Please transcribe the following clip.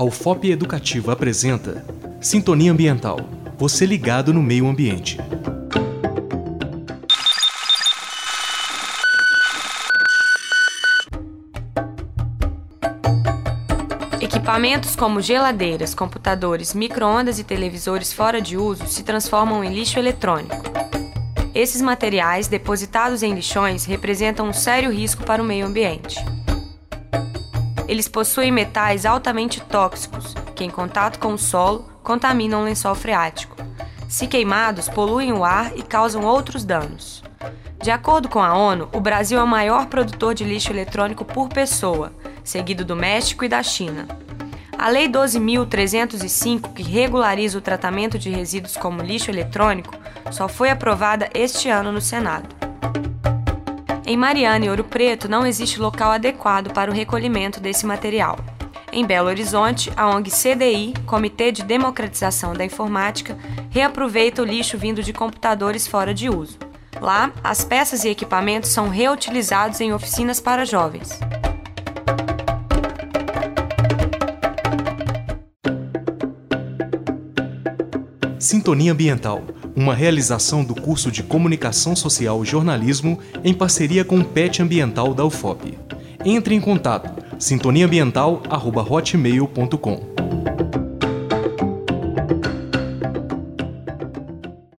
A UFOP Educativa apresenta Sintonia Ambiental. Você ligado no meio ambiente. Equipamentos como geladeiras, computadores, micro-ondas e televisores fora de uso se transformam em lixo eletrônico. Esses materiais, depositados em lixões, representam um sério risco para o meio ambiente. Eles possuem metais altamente tóxicos, que, em contato com o solo, contaminam o lençol freático. Se queimados, poluem o ar e causam outros danos. De acordo com a ONU, o Brasil é o maior produtor de lixo eletrônico por pessoa, seguido do México e da China. A Lei 12.305, que regulariza o tratamento de resíduos como lixo eletrônico, só foi aprovada este ano no Senado. Em Mariana e Ouro Preto não existe local adequado para o recolhimento desse material. Em Belo Horizonte, a ONG CDI, Comitê de Democratização da Informática, reaproveita o lixo vindo de computadores fora de uso. Lá, as peças e equipamentos são reutilizados em oficinas para jovens. Sintonia Ambiental, uma realização do curso de Comunicação Social e Jornalismo em parceria com o PET Ambiental da UFOP. Entre em contato sintoniaambiental.hotmail.com